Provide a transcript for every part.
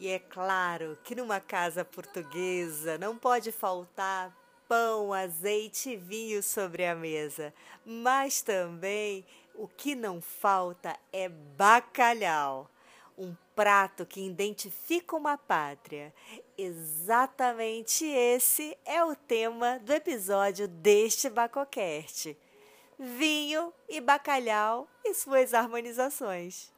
E é claro que numa casa portuguesa não pode faltar pão, azeite e vinho sobre a mesa, mas também o que não falta é bacalhau, um prato que identifica uma pátria. Exatamente esse é o tema do episódio deste Bacocast. Vinho e bacalhau e suas harmonizações.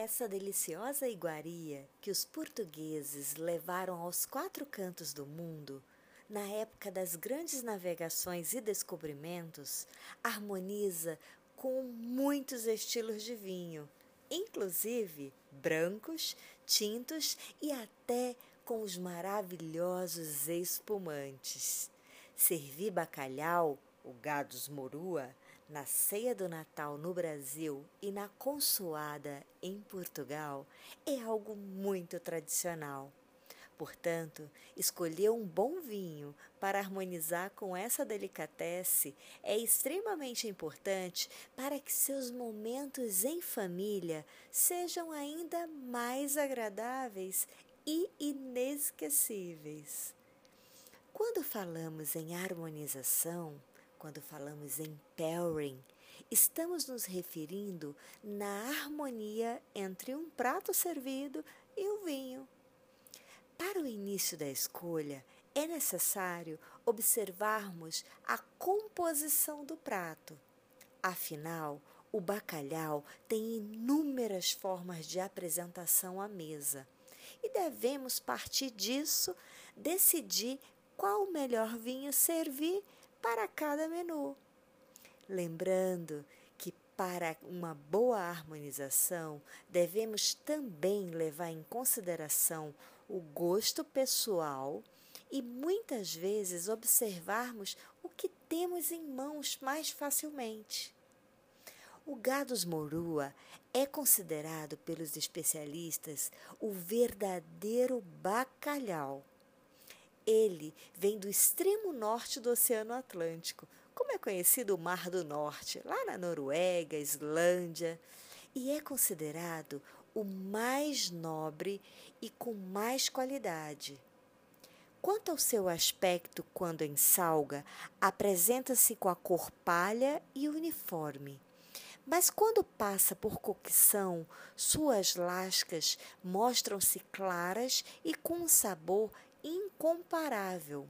Essa deliciosa iguaria que os portugueses levaram aos quatro cantos do mundo, na época das grandes navegações e descobrimentos, harmoniza com muitos estilos de vinho, inclusive brancos, tintos e até com os maravilhosos espumantes. Servir bacalhau, o gados morua, na ceia do Natal no Brasil e na consoada em Portugal é algo muito tradicional. Portanto, escolher um bom vinho para harmonizar com essa delicatesse é extremamente importante para que seus momentos em família sejam ainda mais agradáveis e inesquecíveis. Quando falamos em harmonização, quando falamos em pairing, estamos nos referindo na harmonia entre um prato servido e o vinho. Para o início da escolha, é necessário observarmos a composição do prato. Afinal, o bacalhau tem inúmeras formas de apresentação à mesa e devemos partir disso decidir qual o melhor vinho servir para cada menu. Lembrando que para uma boa harmonização, devemos também levar em consideração o gosto pessoal e muitas vezes observarmos o que temos em mãos mais facilmente. O gados morua é considerado pelos especialistas o verdadeiro bacalhau ele vem do extremo norte do Oceano Atlântico, como é conhecido o Mar do Norte, lá na Noruega, Islândia, e é considerado o mais nobre e com mais qualidade. Quanto ao seu aspecto quando em salga, apresenta-se com a cor palha e uniforme. Mas quando passa por cocção, suas lascas mostram-se claras e com um sabor incomparável.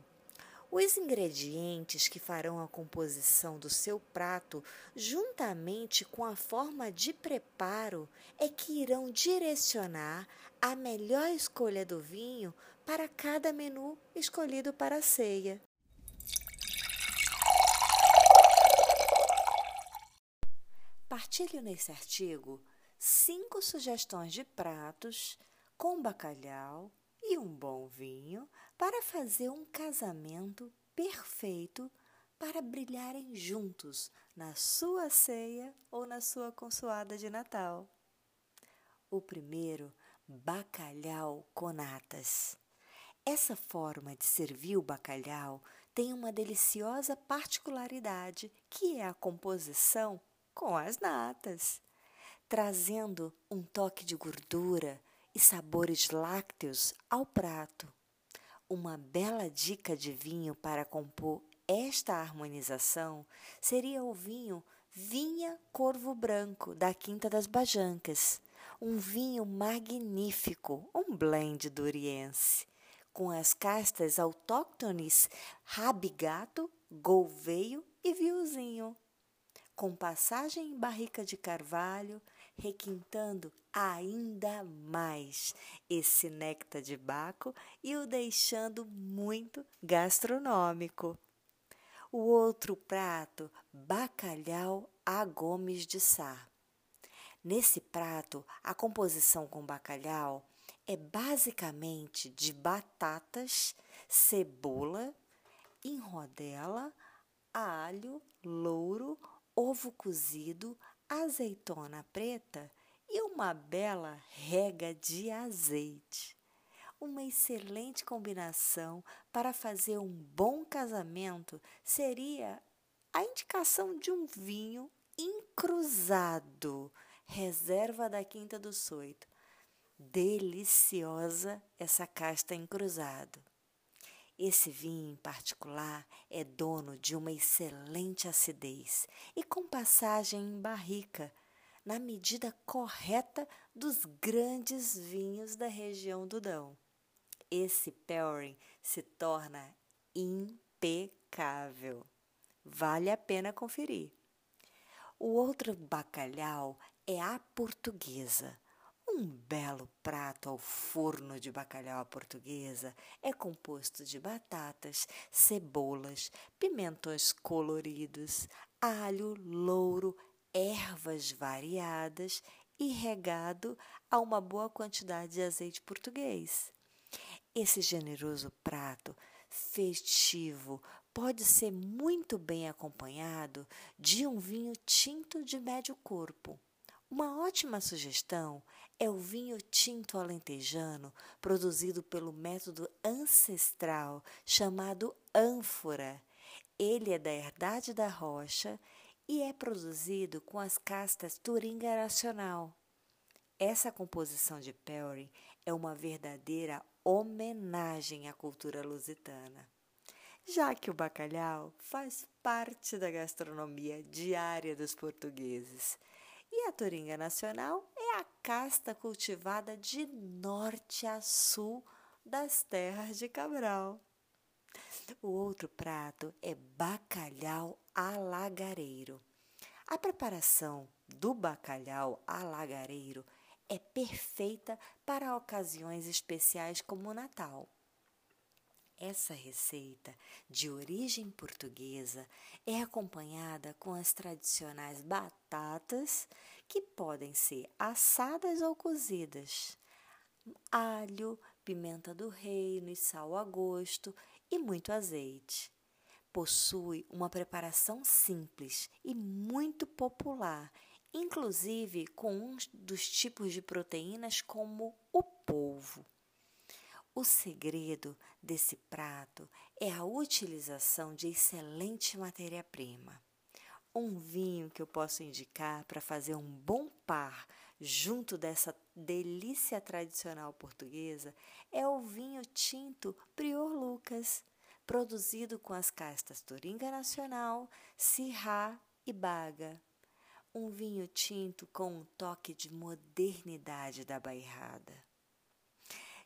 Os ingredientes que farão a composição do seu prato, juntamente com a forma de preparo, é que irão direcionar a melhor escolha do vinho para cada menu escolhido para a ceia. Partilho nesse artigo cinco sugestões de pratos com bacalhau, e um bom vinho para fazer um casamento perfeito para brilharem juntos na sua ceia ou na sua consoada de Natal. O primeiro, bacalhau com natas. Essa forma de servir o bacalhau tem uma deliciosa particularidade, que é a composição com as natas, trazendo um toque de gordura, e sabores lácteos ao prato. Uma bela dica de vinho para compor esta harmonização seria o vinho Vinha Corvo Branco, da Quinta das Bajancas. Um vinho magnífico, um blend duriense, com as castas autóctones Rabigato, Golveio e Viozinho. Com passagem em barrica de carvalho, requintando ainda mais esse néctar de Baco e o deixando muito gastronômico. O outro prato, bacalhau a Gomes de Sá. Nesse prato, a composição com bacalhau é basicamente de batatas, cebola, enrodela, alho, louro, ovo cozido, azeitona preta e uma bela rega de azeite. Uma excelente combinação para fazer um bom casamento seria a indicação de um vinho encruzado, reserva da Quinta do Soito. Deliciosa essa casta encruzado. Esse vinho em particular é dono de uma excelente acidez e com passagem em barrica, na medida correta dos grandes vinhos da região do Dão. Esse pairing se torna impecável. Vale a pena conferir. O outro bacalhau é a portuguesa um belo prato ao forno de bacalhau à portuguesa é composto de batatas, cebolas, pimentões coloridos, alho, louro, ervas variadas e regado a uma boa quantidade de azeite português. Esse generoso prato festivo pode ser muito bem acompanhado de um vinho tinto de médio corpo. Uma ótima sugestão é o vinho tinto alentejano, produzido pelo método ancestral chamado ânfora. Ele é da herdade da rocha e é produzido com as castas Turinga Nacional. Essa composição de Perry é uma verdadeira homenagem à cultura lusitana. Já que o bacalhau faz parte da gastronomia diária dos portugueses, e a Turinga Nacional é a casta cultivada de norte a sul das terras de Cabral. O outro prato é bacalhau alagareiro. A preparação do bacalhau alagareiro é perfeita para ocasiões especiais como o Natal. Essa receita, de origem portuguesa, é acompanhada com as tradicionais batatas, que podem ser assadas ou cozidas, alho, pimenta do reino e sal a gosto e muito azeite. Possui uma preparação simples e muito popular, inclusive com um dos tipos de proteínas como o polvo. O segredo desse prato é a utilização de excelente matéria-prima. Um vinho que eu posso indicar para fazer um bom par junto dessa delícia tradicional portuguesa é o vinho tinto Prior Lucas, produzido com as castas Turinga Nacional, Syrah e Baga. Um vinho tinto com um toque de modernidade da bairrada.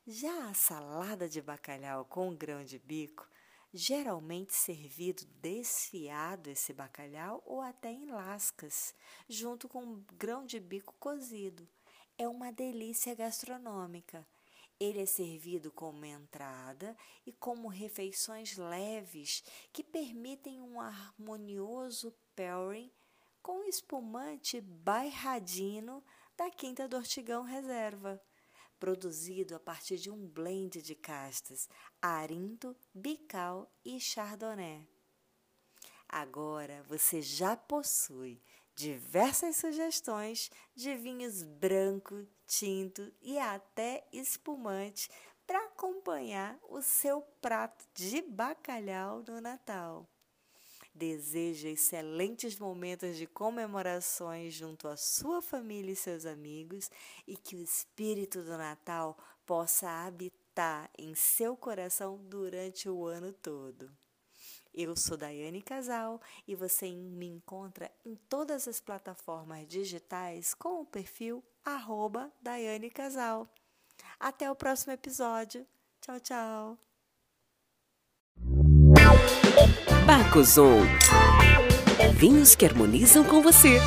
Já a salada de bacalhau com grão de bico, geralmente servido desfiado esse bacalhau ou até em lascas, junto com grão de bico cozido. É uma delícia gastronômica. Ele é servido como entrada e como refeições leves que permitem um harmonioso pairing com espumante bairradino da Quinta do Ortigão Reserva produzido a partir de um blend de castas Arinto, Bical e Chardonnay. Agora você já possui diversas sugestões de vinhos branco, tinto e até espumante para acompanhar o seu prato de bacalhau no Natal. Desejo excelentes momentos de comemorações junto à sua família e seus amigos e que o espírito do Natal possa habitar em seu coração durante o ano todo. Eu sou Daiane Casal e você me encontra em todas as plataformas digitais com o perfil arroba Daiane Casal. Até o próximo episódio. Tchau, tchau. Bacozon. Vinhos que harmonizam com você.